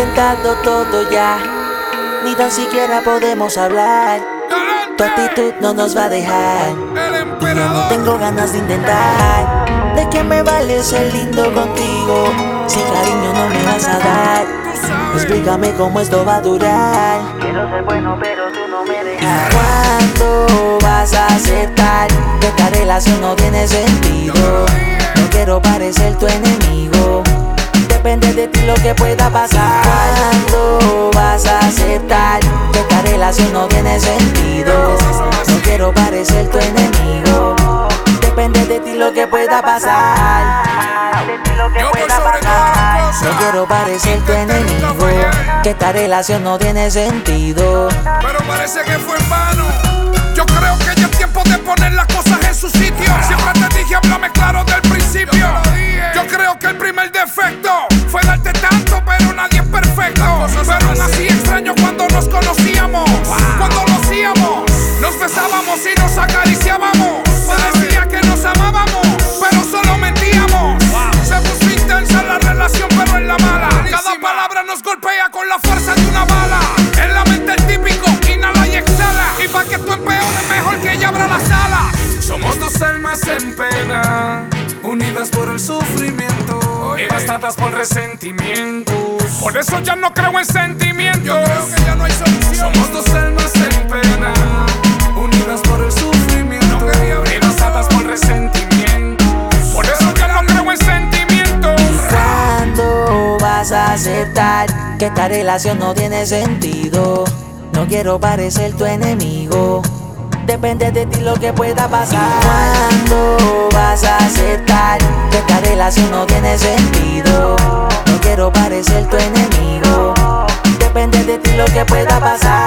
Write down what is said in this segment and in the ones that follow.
intentado todo ya, ni tan siquiera podemos hablar. Tu actitud no nos va a dejar. Y yo no tengo ganas de intentar. ¿De qué me vale ser lindo contigo? Si cariño no me vas a dar. Explícame cómo esto va a durar. Quiero ser bueno, pero tú no me dejas. ¿Cuándo vas a aceptar que esta relación no tiene sentido? No quiero parecer tu enemigo. Depende de ti lo que pueda pasar. ¿Cuándo vas a aceptar que esta relación no tiene sentido? No quiero parecer tu enemigo. Depende de ti lo que pueda pasar. Yo pueda sobre todas No quiero parecer tu enemigo. Que esta relación no tiene sentido. Pero parece que fue en vano. Yo creo que ya tiempo con la fuerza de una bala. En la mente el típico, inhala y exhala. Y pa' que tú empeores, mejor que ella abra las alas. Somos dos almas en pena, unidas por el sufrimiento, devastadas por resentimientos. Por eso ya no creo en sentimientos. Que esta relación no tiene sentido? No quiero parecer tu enemigo. Depende de ti lo que pueda pasar. ¿Cuándo vas a aceptar que esta relación no tiene sentido? No quiero parecer tu enemigo. Depende de ti lo que pueda pasar.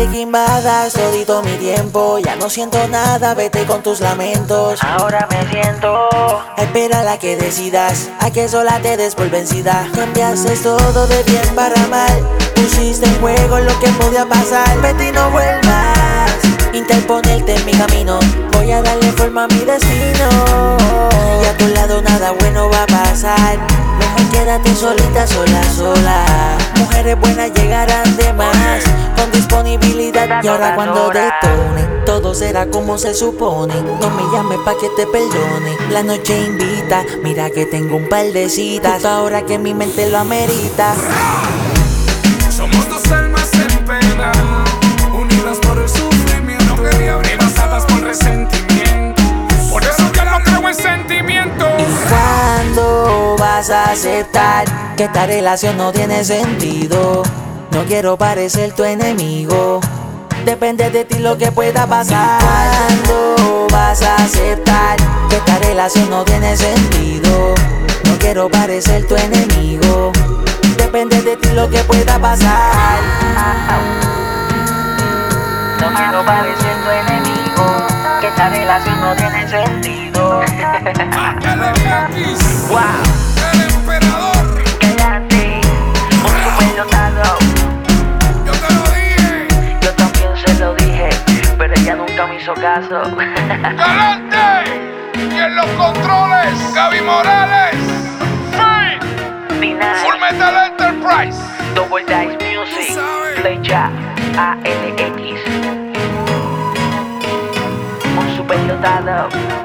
De que invadas todito mi tiempo. Ya no siento nada, vete con tus lamentos. Ahora me siento. Espera la que decidas, a que sola te des por vencida. Cambiaste todo de bien para mal. Pusiste en juego lo que podía pasar. Vete y no vuelvas. Interponerte en mi camino. Voy a darle forma a mi destino. Y a tu lado nada bueno va a pasar. Quédate solita, sola, sola. Mujeres buenas llegarán de más. Con disponibilidad. Y ahora cuando detone, todo será como se supone. No me llames pa' que te perdone. La noche invita, mira que tengo un par de citas. Justo ahora que mi mente lo amerita. A aceptar que esta relación no tiene sentido? No quiero parecer tu enemigo. Depende de ti lo que pueda pasar. ¿Cuándo vas a aceptar que esta relación no tiene sentido? No quiero parecer tu enemigo. Depende de ti lo que pueda pasar. No quiero parecer tu enemigo. Que esta relación no tiene sentido. Wow, ¡Galante! Y en los controles, Gaby Morales. Final. Full Metal Enterprise. Double Dice Music. Flecha ALX. Un super dotado.